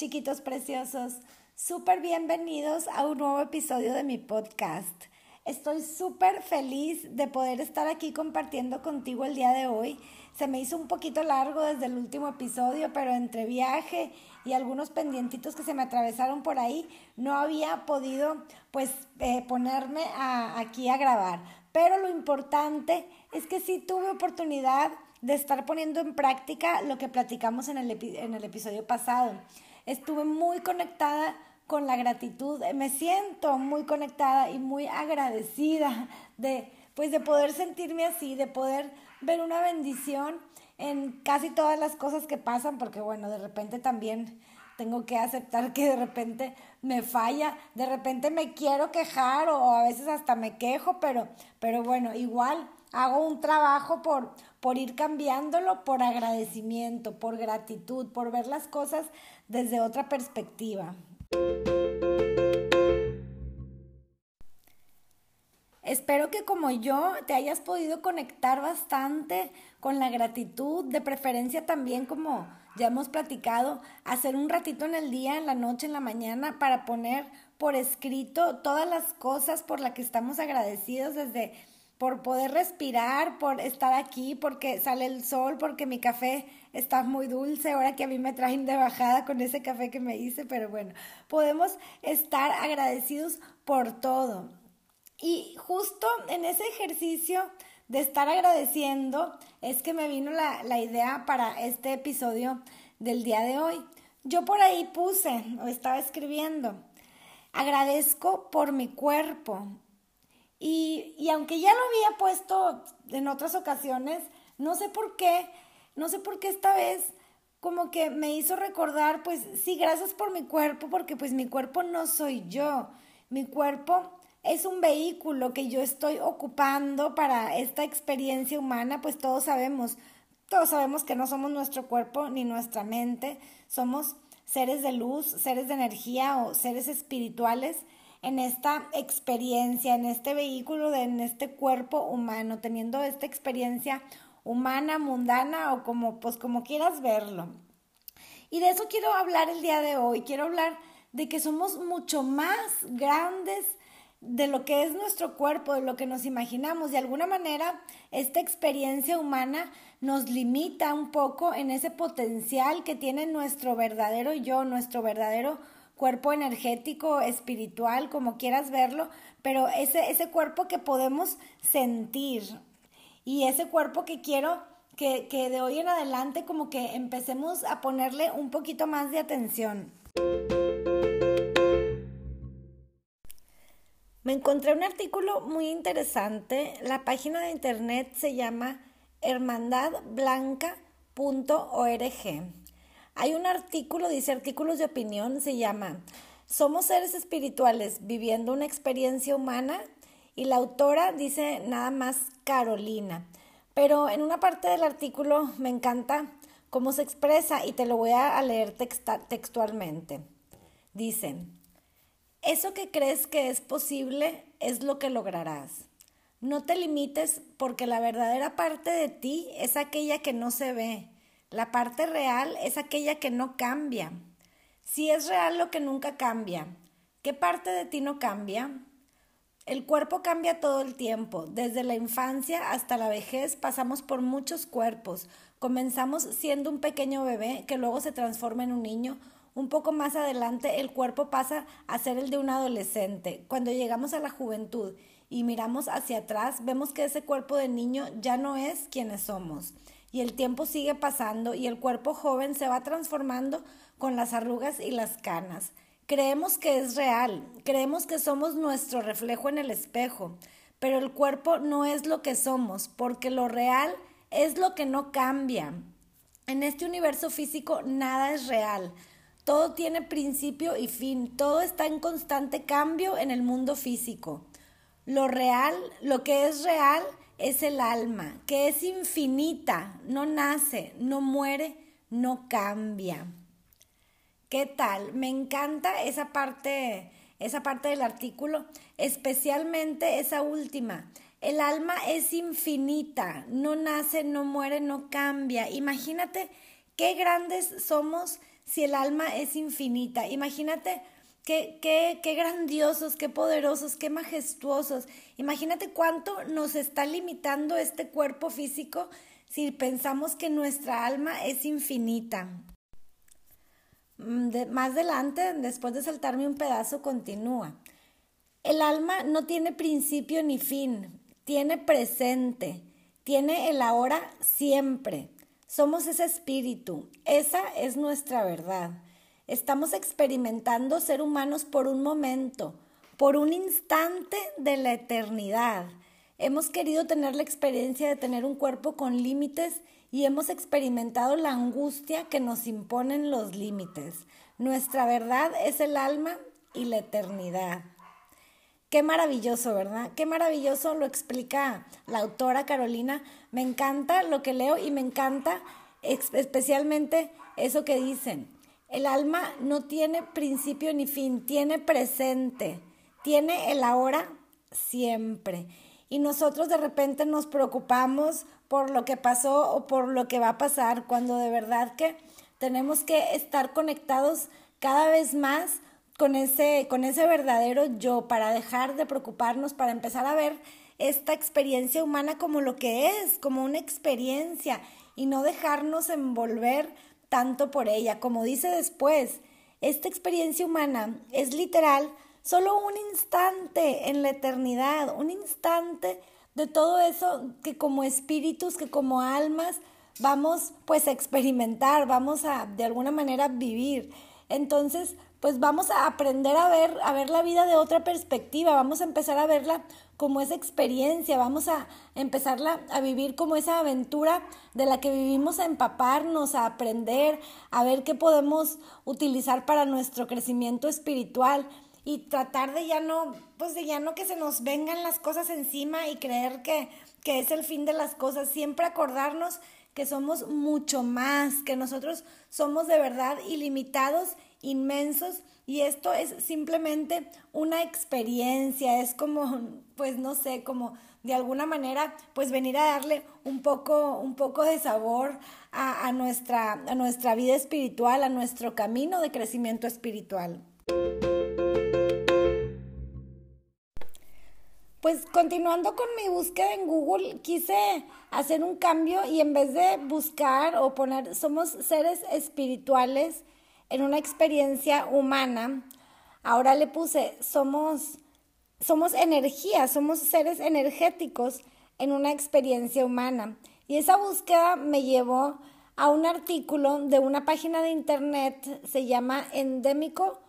chiquitos preciosos. Súper bienvenidos a un nuevo episodio de mi podcast. Estoy súper feliz de poder estar aquí compartiendo contigo el día de hoy. Se me hizo un poquito largo desde el último episodio, pero entre viaje y algunos pendientitos que se me atravesaron por ahí, no había podido pues eh, ponerme aquí a grabar. Pero lo importante es que sí tuve oportunidad de estar poniendo en práctica lo que platicamos en el episodio pasado. Estuve muy conectada con la gratitud, me siento muy conectada y muy agradecida de pues de poder sentirme así, de poder ver una bendición en casi todas las cosas que pasan, porque bueno, de repente también tengo que aceptar que de repente me falla, de repente me quiero quejar o a veces hasta me quejo, pero, pero bueno, igual hago un trabajo por, por ir cambiándolo, por agradecimiento, por gratitud, por ver las cosas desde otra perspectiva. Espero que como yo te hayas podido conectar bastante con la gratitud, de preferencia también como ya hemos platicado, hacer un ratito en el día, en la noche, en la mañana, para poner por escrito todas las cosas por las que estamos agradecidos desde por poder respirar, por estar aquí, porque sale el sol, porque mi café está muy dulce, ahora que a mí me traen de bajada con ese café que me hice, pero bueno, podemos estar agradecidos por todo. Y justo en ese ejercicio de estar agradeciendo es que me vino la, la idea para este episodio del día de hoy. Yo por ahí puse o estaba escribiendo, agradezco por mi cuerpo, y, y aunque ya lo había puesto en otras ocasiones, no sé por qué, no sé por qué esta vez como que me hizo recordar, pues sí, gracias por mi cuerpo, porque pues mi cuerpo no soy yo, mi cuerpo es un vehículo que yo estoy ocupando para esta experiencia humana, pues todos sabemos, todos sabemos que no somos nuestro cuerpo ni nuestra mente, somos seres de luz, seres de energía o seres espirituales en esta experiencia, en este vehículo, en este cuerpo humano, teniendo esta experiencia humana, mundana o como, pues como quieras verlo. Y de eso quiero hablar el día de hoy. Quiero hablar de que somos mucho más grandes de lo que es nuestro cuerpo, de lo que nos imaginamos. De alguna manera, esta experiencia humana nos limita un poco en ese potencial que tiene nuestro verdadero yo, nuestro verdadero energético, espiritual, como quieras verlo, pero ese, ese cuerpo que podemos sentir y ese cuerpo que quiero que, que de hoy en adelante como que empecemos a ponerle un poquito más de atención. Me encontré un artículo muy interesante. La página de internet se llama hermandadblanca.org. Hay un artículo, dice artículos de opinión, se llama Somos seres espirituales viviendo una experiencia humana y la autora dice nada más Carolina. Pero en una parte del artículo me encanta cómo se expresa y te lo voy a leer textualmente. Dice, eso que crees que es posible es lo que lograrás. No te limites porque la verdadera parte de ti es aquella que no se ve la parte real es aquella que no cambia. Si es real lo que nunca cambia, ¿qué parte de ti no cambia? El cuerpo cambia todo el tiempo. Desde la infancia hasta la vejez pasamos por muchos cuerpos. Comenzamos siendo un pequeño bebé que luego se transforma en un niño. Un poco más adelante el cuerpo pasa a ser el de un adolescente. Cuando llegamos a la juventud y miramos hacia atrás, vemos que ese cuerpo de niño ya no es quienes somos y el tiempo sigue pasando y el cuerpo joven se va transformando con las arrugas y las canas. Creemos que es real, creemos que somos nuestro reflejo en el espejo, pero el cuerpo no es lo que somos, porque lo real es lo que no cambia. En este universo físico nada es real. Todo tiene principio y fin, todo está en constante cambio en el mundo físico. Lo real, lo que es real, es el alma, que es infinita, no nace, no muere, no cambia. ¿Qué tal? Me encanta esa parte, esa parte del artículo, especialmente esa última. El alma es infinita, no nace, no muere, no cambia. Imagínate qué grandes somos si el alma es infinita? Imagínate qué, grandiosos, qué poderosos, qué majestuosos. Imagínate cuánto nos está limitando este cuerpo físico si pensamos que nuestra alma es infinita. Mm, más adelante, después de saltarme un pedazo, continúa. El alma no tiene principio ni fin, tiene presente, tiene el ahora siempre. Somos ese espíritu, esa es nuestra verdad. Estamos experimentando ser humanos por un momento, por un instante de la eternidad. Hemos querido tener la experiencia de tener un cuerpo con límites y hemos experimentado la angustia que nos imponen los límites. Nuestra verdad es el alma y la eternidad. Qué maravilloso, ¿verdad? Qué maravilloso lo explica la autora Carolina. Me encanta lo que leo y me encanta especialmente eso que dicen. El alma no tiene principio ni fin, tiene presente, tiene el ahora siempre. Y nosotros de repente nos preocupamos por lo que pasó o por lo que va a pasar, cuando de verdad que tenemos que estar conectados cada vez más con ese, con ese verdadero yo, para dejar de preocuparnos, para empezar a ver esta experiencia humana como lo que es, como una experiencia, y no dejarnos envolver tanto por ella. Como dice después, esta experiencia humana es literal solo un instante en la eternidad, un instante de todo eso que como espíritus, que como almas vamos pues a experimentar, vamos a de alguna manera vivir. Entonces, pues vamos a aprender a ver, a ver la vida de otra perspectiva, vamos a empezar a verla como esa experiencia, vamos a empezarla a vivir como esa aventura de la que vivimos a empaparnos, a aprender, a ver qué podemos utilizar para nuestro crecimiento espiritual y tratar de ya no, pues de ya no que se nos vengan las cosas encima y creer que, que es el fin de las cosas, siempre acordarnos que somos mucho más, que nosotros somos de verdad ilimitados inmensos y esto es simplemente una experiencia, es como, pues no sé, como de alguna manera, pues venir a darle un poco, un poco de sabor a, nuestra, a nuestra vida espiritual, a nuestro camino de crecimiento espiritual. Pues continuando con mi búsqueda en Google, quise hacer un cambio y en vez de buscar o poner somos seres espirituales, en una experiencia humana, ahora le puse, somos, somos energía, somos seres energéticos en una experiencia humana. Y esa búsqueda me llevó a un artículo de una página de internet, se llama endémico.org,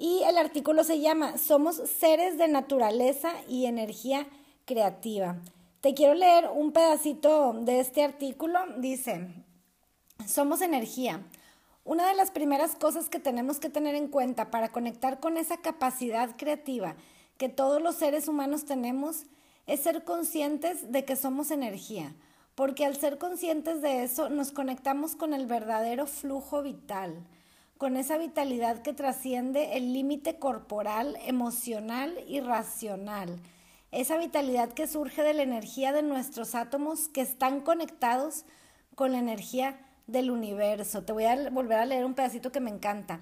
y el artículo se llama Somos seres de naturaleza y energía creativa. Te quiero leer un pedacito de este artículo. Dice, somos energía. Una de las primeras cosas que tenemos que tener en cuenta para conectar con esa capacidad creativa que todos los seres humanos tenemos es ser conscientes de que somos energía, porque al ser conscientes de eso nos conectamos con el verdadero flujo vital, con esa vitalidad que trasciende el límite corporal, emocional y racional, esa vitalidad que surge de la energía de nuestros átomos que están conectados con la energía del universo. Te voy a volver a leer un pedacito que me encanta.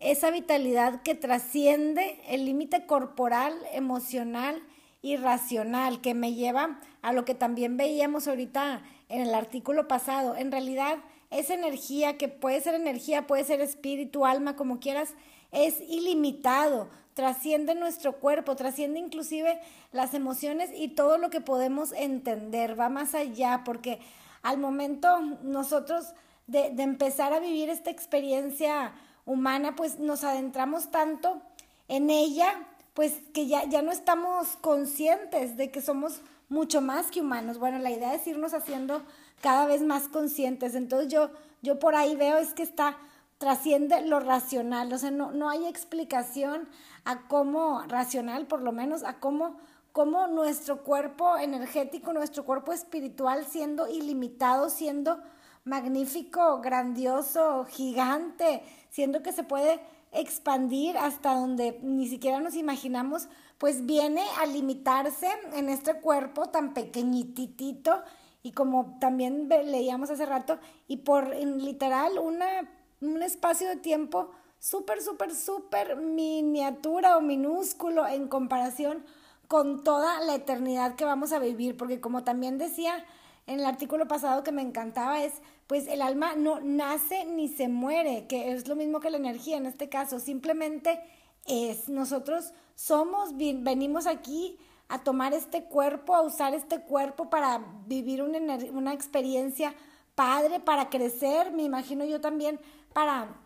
Esa vitalidad que trasciende el límite corporal, emocional y racional, que me lleva a lo que también veíamos ahorita en el artículo pasado. En realidad, esa energía, que puede ser energía, puede ser espíritu, alma, como quieras, es ilimitado, trasciende nuestro cuerpo, trasciende inclusive las emociones y todo lo que podemos entender, va más allá, porque al momento nosotros de, empezar a vivir esta experiencia humana, pues nos adentramos tanto en ella, pues que ya, ya no estamos conscientes de que somos mucho más que humanos. Bueno, la idea es irnos haciendo cada vez más conscientes. Entonces yo, yo por ahí veo es que está, trasciende lo racional, o sea, no, no hay explicación a cómo, racional por lo menos, a cómo cómo nuestro cuerpo energético, nuestro cuerpo espiritual siendo ilimitado, siendo magnífico, grandioso, gigante, siendo que se puede expandir hasta donde ni siquiera nos imaginamos, pues viene a limitarse en este cuerpo tan pequeñitito y como también leíamos hace rato, y por en literal una, un espacio de tiempo súper, súper, súper miniatura o minúsculo en comparación con toda la eternidad que vamos a vivir, porque como también decía en el artículo pasado que me encantaba, es pues el alma no nace ni se muere, que es lo mismo que la energía en este caso, simplemente es, nosotros somos, venimos aquí a tomar este cuerpo, a usar este cuerpo para vivir una, experiencia padre, para crecer, me imagino yo también, para,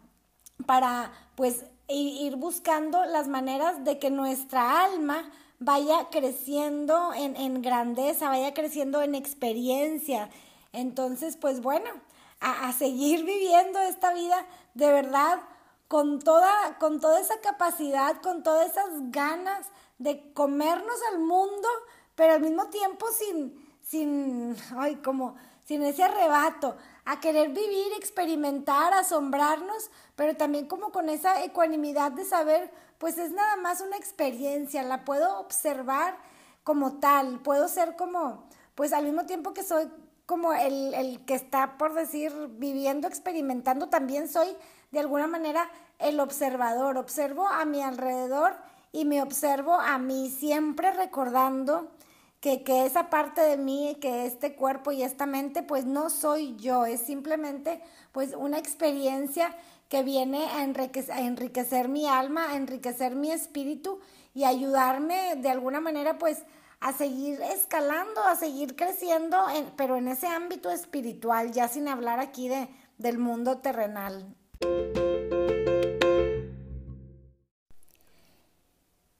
para pues ir buscando las maneras de que nuestra alma vaya creciendo en, en grandeza, vaya creciendo en experiencia. Entonces, pues bueno, a, a seguir viviendo esta vida de verdad con toda, con toda esa capacidad, con todas esas ganas de comernos al mundo, pero al mismo tiempo sin, sin, ay, como, sin ese arrebato, a querer vivir, experimentar, asombrarnos, pero también como con esa ecuanimidad de saber, pues es nada más una experiencia, la puedo observar como tal, puedo ser como, pues al mismo tiempo que soy como el, el que está, por decir, viviendo, experimentando, también soy de alguna manera el observador, observo a mi alrededor y me observo a mí siempre recordando que, que, esa parte de mí, que este cuerpo y esta mente, pues no soy yo, es simplemente pues una experiencia que viene a enriquecer, mi alma, a enriquecer mi espíritu y ayudarme de alguna manera pues a seguir escalando, a seguir creciendo, pero en ese ámbito espiritual, ya sin hablar aquí de, del mundo terrenal.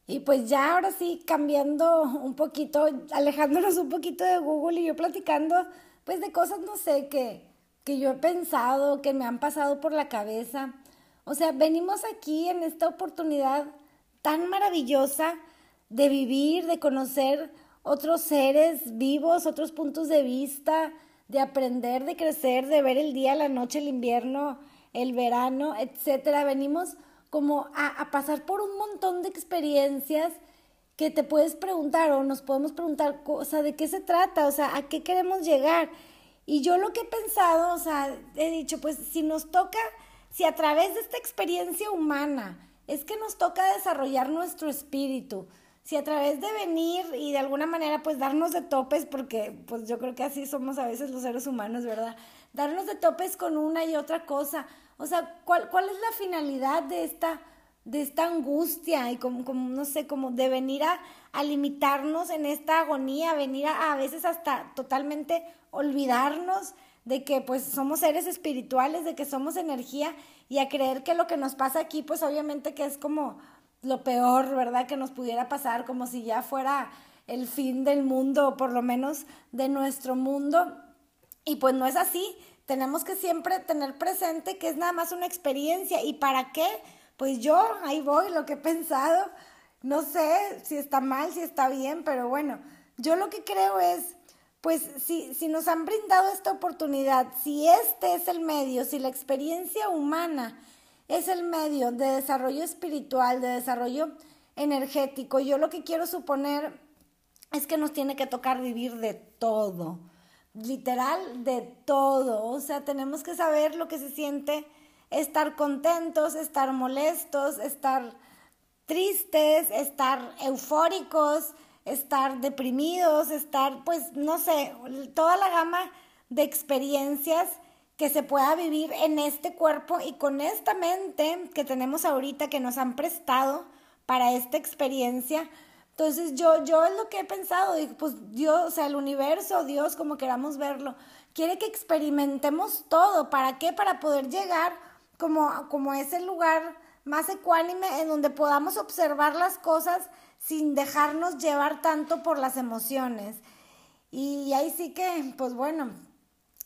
Y pues ya ahora sí, cambiando un poquito, alejándonos un poquito de Google y yo platicando, pues de cosas, no sé, que, que yo he pensado, que me han pasado por la cabeza. O sea, venimos aquí en esta oportunidad tan maravillosa de vivir, de conocer otros seres vivos, otros puntos de vista, de aprender, de crecer, de ver el día, la noche, el invierno, el verano, etcétera. Venimos como a, pasar por un montón de experiencias que te puedes preguntar o nos podemos preguntar, o sea, ¿de qué se trata? O sea, ¿a qué queremos llegar? Y yo lo que he pensado, o sea, he dicho, pues si nos toca, si a través de esta experiencia humana es que nos toca desarrollar nuestro espíritu, si a través de venir y de alguna manera pues darnos de topes, porque pues yo creo que así somos a veces los seres humanos, ¿verdad? Darnos de topes con una y otra cosa, o sea, ¿cuál, cuál es la finalidad de esta, de esta angustia y como, como, no sé, como de venir a, a limitarnos en esta agonía, venir a, a veces hasta totalmente olvidarnos de que pues somos seres espirituales, de que somos energía y a creer que lo que nos pasa aquí pues obviamente que es como lo peor, ¿verdad? Que nos pudiera pasar como si ya fuera el fin del mundo o por lo menos de nuestro mundo. Y pues no es así, tenemos que siempre tener presente que es nada más una experiencia. ¿Y para qué? Pues yo ahí voy, lo que he pensado. No sé si está mal, si está bien, pero bueno, yo lo que creo es, pues si, si nos han brindado esta oportunidad, si este es el medio, si la experiencia humana es el medio de desarrollo espiritual, de desarrollo energético, yo lo que quiero suponer es que nos tiene que tocar vivir de todo literal de todo. O sea, tenemos que saber lo que se siente estar contentos, estar molestos, estar tristes, estar eufóricos, estar deprimidos, estar, pues, no sé, toda la gama de experiencias que se pueda vivir en este cuerpo y con esta mente que tenemos ahorita que nos han prestado para esta experiencia, entonces yo, yo es lo que he pensado, digo, pues Dios, o sea, el universo, Dios, como queramos verlo, quiere que experimentemos todo. ¿Para qué? Para poder llegar como, como ese lugar más ecuánime en donde podamos observar las cosas sin dejarnos llevar tanto por las emociones. Y ahí sí que, pues bueno,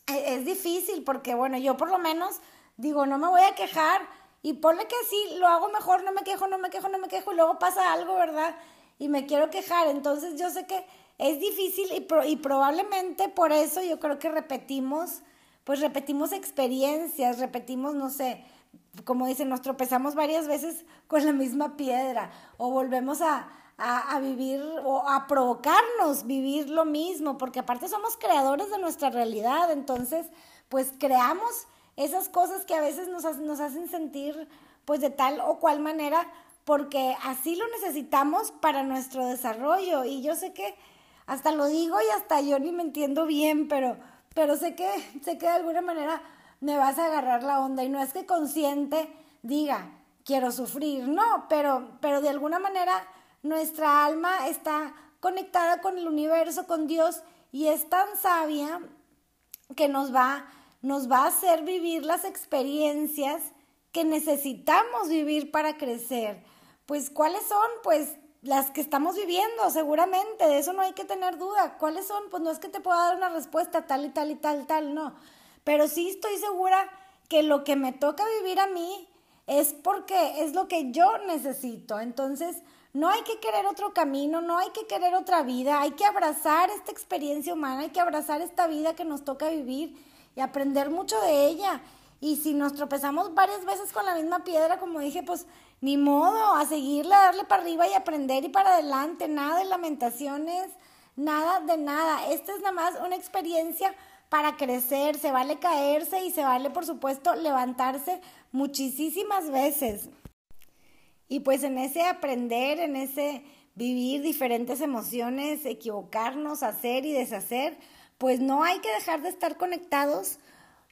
es, es difícil porque, bueno, yo por lo menos digo, no me voy a quejar y ponle que sí, lo hago mejor, no me quejo, no me quejo, no me quejo y luego pasa algo, ¿verdad? y me quiero quejar. Entonces yo sé que es difícil y probablemente por eso yo creo que repetimos, pues repetimos experiencias, repetimos, no sé, como dicen, nos tropezamos varias veces con la misma piedra o volvemos a, a, vivir o a provocarnos vivir lo mismo, porque aparte somos creadores de nuestra realidad, entonces pues creamos esas cosas que a veces nos, nos hacen sentir pues de tal o cual manera, porque así lo necesitamos para nuestro desarrollo. Y yo sé que hasta lo digo y hasta yo ni me entiendo bien, pero, pero sé que, sé que de alguna manera me vas a agarrar la onda y no es que consciente diga, quiero sufrir, no, pero, pero de alguna manera nuestra alma está conectada con el universo, con Dios, y es tan sabia que nos va, nos va a hacer vivir las experiencias que necesitamos vivir para crecer. Pues, ¿cuáles son? Pues las que estamos viviendo, seguramente, de eso no hay que tener duda. ¿Cuáles son? Pues no es que te pueda dar una respuesta tal y tal y tal, tal, no. Pero sí estoy segura que lo que me toca vivir a mí es porque es lo que yo necesito. Entonces, no hay que querer otro camino, no hay que querer otra vida, hay que abrazar esta experiencia humana, hay que abrazar esta vida que nos toca vivir y aprender mucho de ella. Y si nos tropezamos varias veces con la misma piedra, como dije, pues ni modo, a seguirle, a darle para arriba y aprender y para adelante, nada de lamentaciones, nada de nada. Esta es nada más una experiencia para crecer, se vale caerse y se vale, por supuesto, levantarse muchísimas veces. Y pues en ese aprender, en ese vivir diferentes emociones, equivocarnos, hacer y deshacer, pues no hay que dejar de estar conectados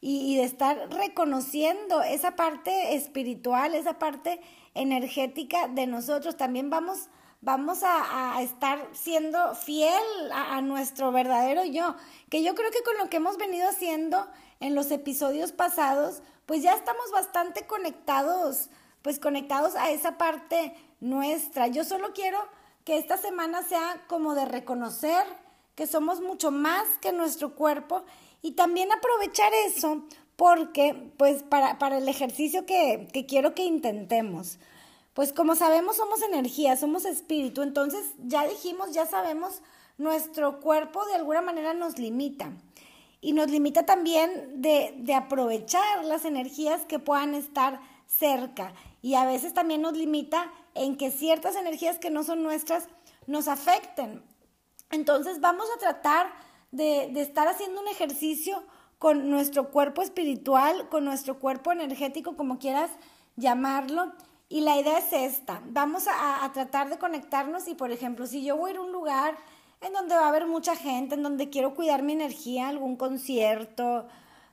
y, de estar reconociendo esa parte espiritual, esa parte energética de nosotros. También vamos, vamos a, estar siendo fiel a, a nuestro verdadero yo, que yo creo que con lo que hemos venido haciendo en los episodios pasados, pues ya estamos bastante conectados pues conectados a esa parte nuestra. Yo solo quiero que esta semana sea como de reconocer que somos mucho más que nuestro cuerpo y también aprovechar eso porque, pues, para, para el ejercicio que, que quiero que intentemos. Pues como sabemos somos energía, somos espíritu, entonces ya dijimos, ya sabemos, nuestro cuerpo de alguna manera nos limita y nos limita también de, de aprovechar las energías que puedan estar cerca y a veces también nos limita en que ciertas energías que no son nuestras nos afecten. Entonces vamos a tratar de, de estar haciendo un ejercicio con nuestro cuerpo espiritual, con nuestro cuerpo energético, como quieras llamarlo. Y la idea es esta, vamos a, tratar de conectarnos y, por ejemplo, si yo voy a ir a un lugar en donde va a haber mucha gente, en donde quiero cuidar mi energía, algún concierto,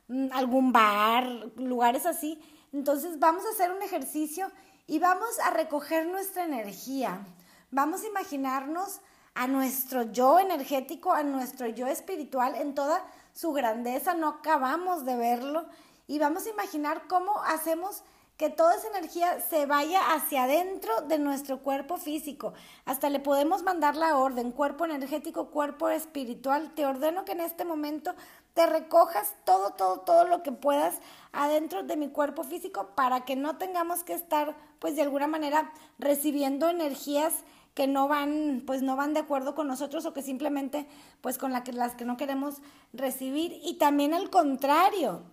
mm, algún bar, lugares así, entonces vamos a hacer un ejercicio y vamos a recoger nuestra energía. Vamos a imaginarnos a nuestro yo energético, a nuestro yo espiritual en toda su grandeza, no acabamos de verlo y vamos a imaginar cómo hacemos que toda esa energía se vaya hacia adentro de nuestro cuerpo físico. Hasta le podemos mandar la orden, cuerpo energético, cuerpo espiritual. Te ordeno que en este momento te recojas todo, todo, todo lo que puedas adentro de mi cuerpo físico para que no tengamos que estar, pues de alguna manera, recibiendo energías que no van, pues no van de acuerdo con nosotros o que simplemente, pues con las que no queremos recibir. Y también al contrario,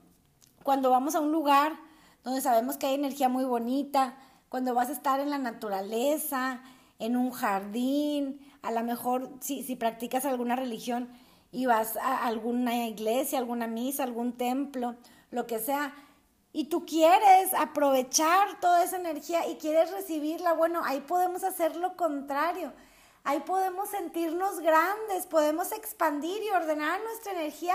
cuando vamos a un lugar, donde sabemos que hay energía muy bonita, cuando vas a estar en la naturaleza, en un jardín, a lo mejor si, si practicas alguna religión y vas a alguna iglesia, alguna misa, algún templo, lo que sea, y tú quieres aprovechar toda esa energía y quieres recibirla, bueno, ahí podemos hacer lo contrario. Ahí podemos sentirnos grandes, podemos expandir y ordenar nuestra energía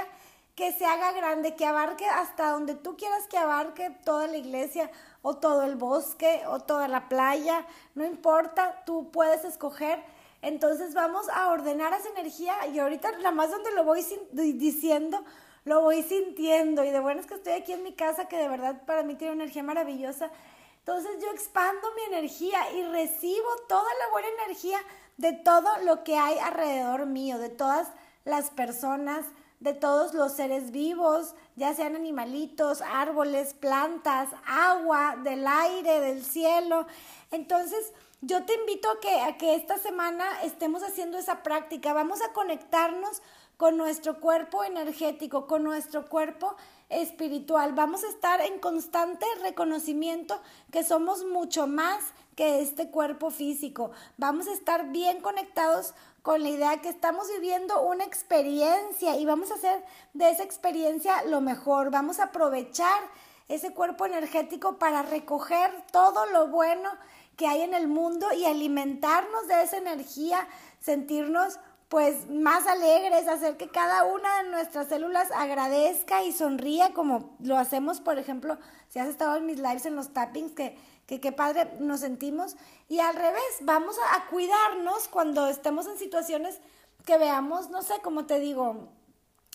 que se haga grande, que abarque hasta donde tú quieras que abarque toda la iglesia o todo el bosque o toda la playa, no importa, tú puedes escoger. Entonces vamos a ordenar esa energía y ahorita nada más donde lo voy diciendo, lo voy sintiendo y de bueno es que estoy aquí en mi casa que de verdad para mí tiene una energía maravillosa. Entonces yo expando mi energía y recibo toda la buena energía de todo lo que hay alrededor mío, de todas las personas, de todos los seres vivos, ya sean animalitos, árboles, plantas, agua, del aire, del cielo. Entonces, yo te invito a que, a que esta semana estemos haciendo esa práctica. Vamos a conectarnos con nuestro cuerpo energético, con nuestro cuerpo espiritual. Vamos a estar en constante reconocimiento que somos mucho más que este cuerpo físico. Vamos a estar bien conectados con la idea que estamos viviendo una experiencia y vamos a hacer de esa experiencia lo mejor. Vamos a aprovechar ese cuerpo energético para recoger todo lo bueno que hay en el mundo y alimentarnos de esa energía, sentirnos pues más alegres, hacer que cada una de nuestras células agradezca y sonría como lo hacemos, por ejemplo, si has estado en mis lives en los tappings, que que qué padre nos sentimos. Y al revés, vamos a, cuidarnos cuando estemos en situaciones que veamos, no sé, como te digo,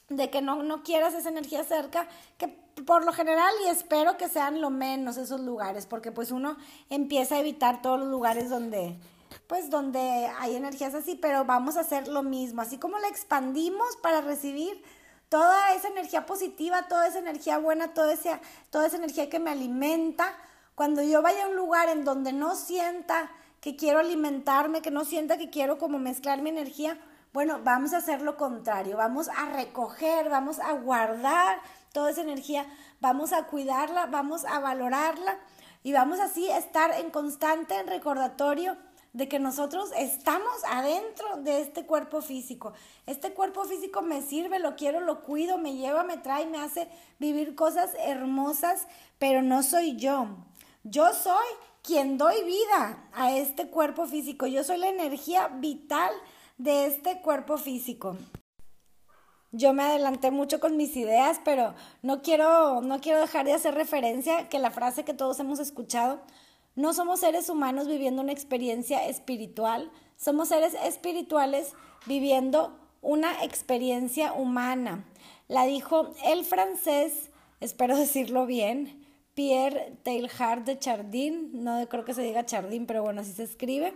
de que no, no quieras esa energía cerca, que por lo general y espero que sean lo menos esos lugares, porque pues uno empieza a evitar todos los lugares donde, pues donde hay energías así, pero vamos a hacer lo mismo, así como la expandimos para recibir toda esa energía positiva, toda esa energía buena, toda esa, toda esa energía que me alimenta, cuando yo vaya a un lugar en donde no sienta que quiero alimentarme, que no sienta que quiero como mezclar mi energía, bueno, vamos a hacer lo contrario, vamos a recoger, vamos a guardar toda esa energía, vamos a cuidarla, vamos a valorarla y vamos así a estar en constante recordatorio de que nosotros estamos adentro de este cuerpo físico. Este cuerpo físico me sirve, lo quiero, lo cuido, me lleva, me trae, me hace vivir cosas hermosas, pero no soy yo. Yo soy quien doy vida a este cuerpo físico. Yo soy la energía vital de este cuerpo físico. Yo me adelanté mucho con mis ideas, pero no quiero, no quiero dejar de hacer referencia que la frase que todos hemos escuchado, no somos seres humanos viviendo una experiencia espiritual, somos seres espirituales viviendo una experiencia humana. La dijo el francés, espero decirlo bien, Pierre Teilhard de Chardin, no creo que se diga Chardin, pero bueno, así se escribe,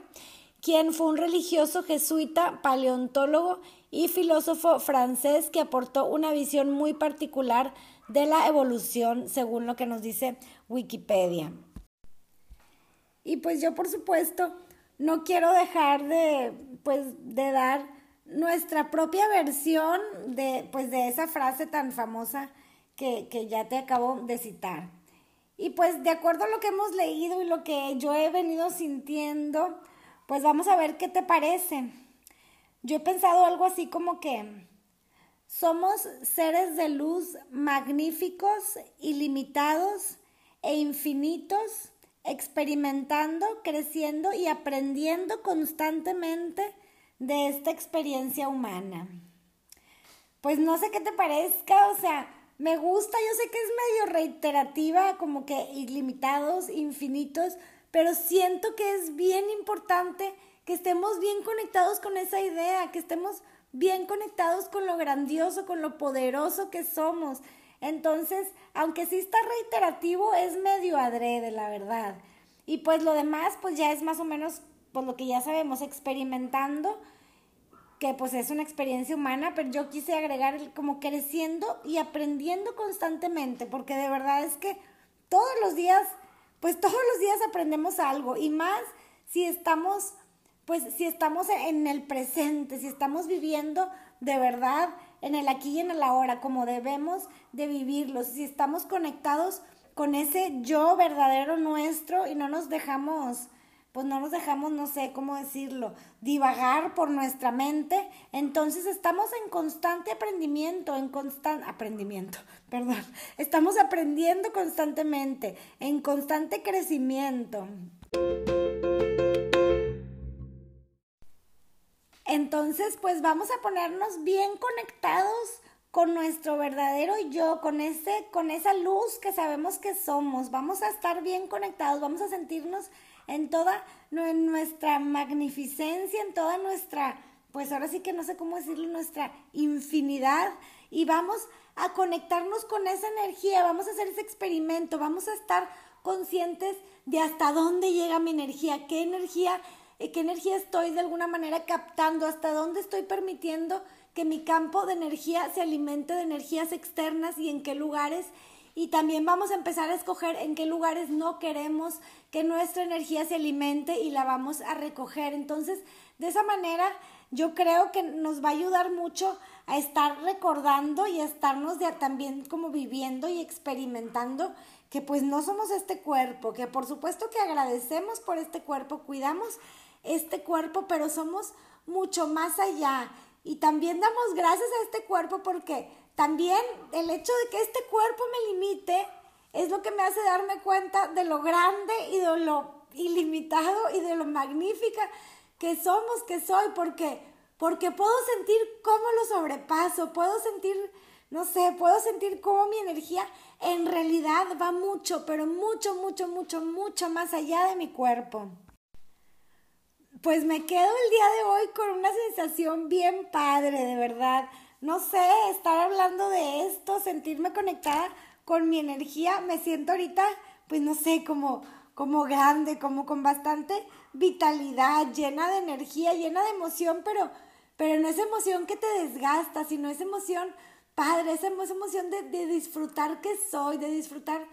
quien fue un religioso jesuita, paleontólogo y filósofo francés que aportó una visión muy particular de la evolución, según lo que nos dice Wikipedia. Y pues yo, por supuesto, no quiero dejar de, pues, de dar nuestra propia versión de, pues, de esa frase tan famosa que, que ya te acabo de citar. Y pues de acuerdo a lo que hemos leído y lo que yo he venido sintiendo, pues vamos a ver qué te parece. Yo he pensado algo así como que somos seres de luz magníficos, ilimitados e infinitos, experimentando, creciendo y aprendiendo constantemente de esta experiencia humana. Pues no sé qué te parezca, o sea, me gusta, yo sé que es medio reiterativa, como que ilimitados, infinitos, pero siento que es bien importante que estemos bien conectados con esa idea, que estemos bien conectados con lo grandioso, con lo poderoso que somos. Entonces, aunque sí está reiterativo, es medio adrede, la verdad. Y pues lo demás, pues ya es más o menos, por lo que ya sabemos, experimentando que pues es una experiencia humana, pero yo quise agregar como creciendo y aprendiendo constantemente, porque de verdad es que todos los días, pues todos los días aprendemos algo y más si estamos, pues si estamos en el presente, si estamos viviendo de verdad en el aquí y en el ahora, como debemos de vivirlo, si estamos conectados con ese yo verdadero nuestro y no nos dejamos pues no nos dejamos, no sé cómo decirlo, divagar por nuestra mente, entonces estamos en constante aprendimiento, en constante aprendimiento, perdón, estamos aprendiendo constantemente, en constante crecimiento. Entonces, pues vamos a ponernos bien conectados con nuestro verdadero yo, con ese con esa luz que sabemos que somos. Vamos a estar bien conectados, vamos a sentirnos en toda nuestra magnificencia, en toda nuestra, pues ahora sí que no sé cómo decirlo, nuestra infinidad. Y vamos a conectarnos con esa energía, vamos a hacer ese experimento, vamos a estar conscientes de hasta dónde llega mi energía, qué energía, eh, qué energía estoy de alguna manera captando, hasta dónde estoy permitiendo que mi campo de energía se alimente de energías externas y en qué lugares y también vamos a empezar a escoger en qué lugares no queremos que nuestra energía se alimente y la vamos a recoger. Entonces, de esa manera, yo creo que nos va a ayudar mucho a estar recordando y a estarnos también como viviendo y experimentando que pues no somos este cuerpo, que por supuesto que agradecemos por este cuerpo, cuidamos este cuerpo, pero somos mucho más allá. Y también damos gracias a este cuerpo porque también el hecho de que este cuerpo me limite es lo que me hace darme cuenta de lo grande y de lo ilimitado y de lo magnífica que somos, que soy, porque, porque puedo sentir cómo lo sobrepaso, puedo sentir, no sé, puedo sentir cómo mi energía en realidad va mucho, pero mucho, mucho, mucho, mucho más allá de mi cuerpo. Pues me quedo el día de hoy con una sensación bien padre, de verdad. No sé, estar hablando de esto, sentirme conectada con mi energía, me siento ahorita, pues no sé, como, como grande, como con bastante vitalidad, llena de energía, llena de emoción, pero, pero no es emoción que te desgasta, sino es emoción padre, esa emoción de, de disfrutar que soy, de disfrutar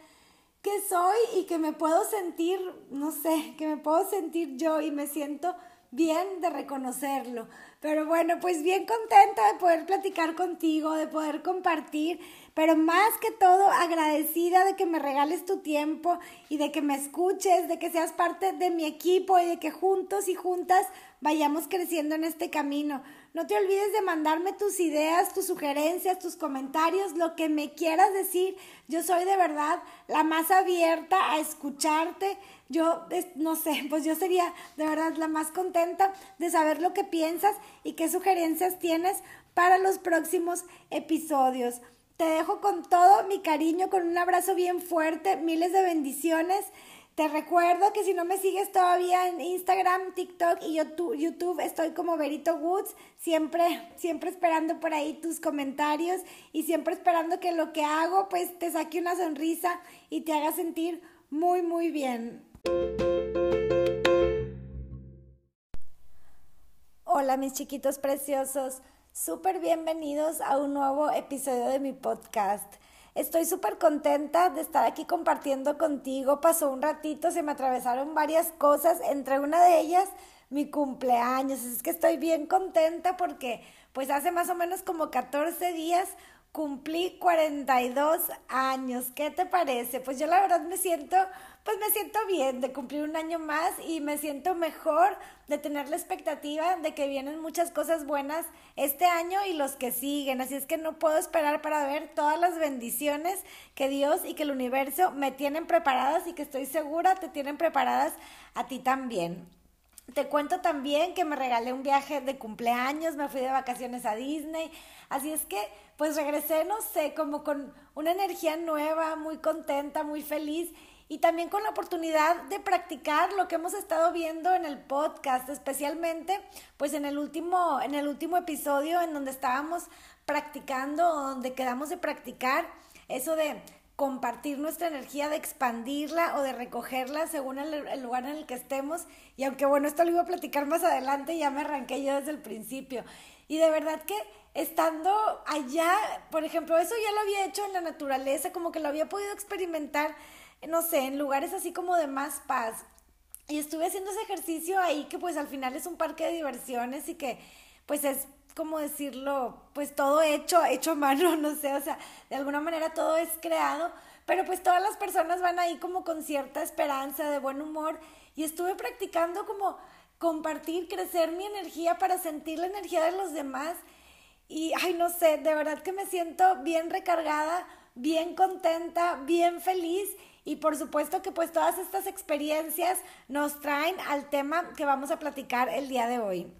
que soy y que me puedo sentir, no sé, que me puedo sentir yo y me siento bien de reconocerlo. Pero bueno, pues bien contenta de poder platicar contigo, de poder compartir pero más que todo agradecida de que me regales tu tiempo y de que me escuches, de que seas parte de mi equipo y de que juntos y juntas vayamos creciendo en este camino. No te olvides de mandarme tus ideas, tus sugerencias, tus comentarios, lo que me quieras decir. Yo soy de verdad la más abierta a escucharte. Yo, no sé, pues yo sería de verdad la más contenta de saber lo que piensas y qué sugerencias tienes para los próximos episodios. Te dejo con todo mi cariño, con un abrazo bien fuerte, miles de bendiciones. Te recuerdo que si no me sigues todavía en Instagram, TikTok y YouTube, estoy como Verito Woods, siempre, siempre esperando por ahí tus comentarios y siempre esperando que lo que hago pues te saque una sonrisa y te haga sentir muy, muy bien. Hola mis chiquitos preciosos. Súper bienvenidos a un nuevo episodio de mi podcast. Estoy súper contenta de estar aquí compartiendo contigo. Pasó un ratito, se me atravesaron varias cosas, entre una de ellas mi cumpleaños. Es que estoy bien contenta porque pues hace más o menos como 14 días cumplí 42 años. ¿Qué te parece? Pues yo la verdad me siento pues me siento bien de cumplir un año más y me siento mejor de tener la expectativa de que vienen muchas cosas buenas este año y los que siguen. Así es que no puedo esperar para ver todas las bendiciones que Dios y que el universo me tienen preparadas y que estoy segura te tienen preparadas a ti también. Te cuento también que me regalé un viaje de cumpleaños, me fui de vacaciones a Disney, así es que pues regresé, no sé, como con una energía nueva, muy contenta, muy feliz. Y también con la oportunidad de practicar lo que hemos estado viendo en el podcast, especialmente pues en el último, en el último episodio en donde estábamos practicando, donde quedamos de practicar eso de compartir nuestra energía, de expandirla o de recogerla según el, lugar en el que estemos. Y aunque bueno, esto lo iba a platicar más adelante, ya me arranqué yo desde el principio. Y de verdad que estando allá, por ejemplo, eso ya lo había hecho en la naturaleza, como que lo había podido experimentar no sé, en lugares así como de más paz. Y estuve haciendo ese ejercicio ahí que pues al final es un parque de diversiones y que pues es como decirlo, pues todo hecho, hecho a mano, no sé, o sea, de alguna manera todo es creado, pero pues todas las personas van ahí como con cierta esperanza, de buen humor, y estuve practicando como compartir, crecer mi energía para sentir la energía de los demás, y ay, no sé, de verdad que me siento bien recargada, bien contenta, bien feliz, y por supuesto que pues todas estas experiencias nos traen al tema que vamos a platicar el día de hoy.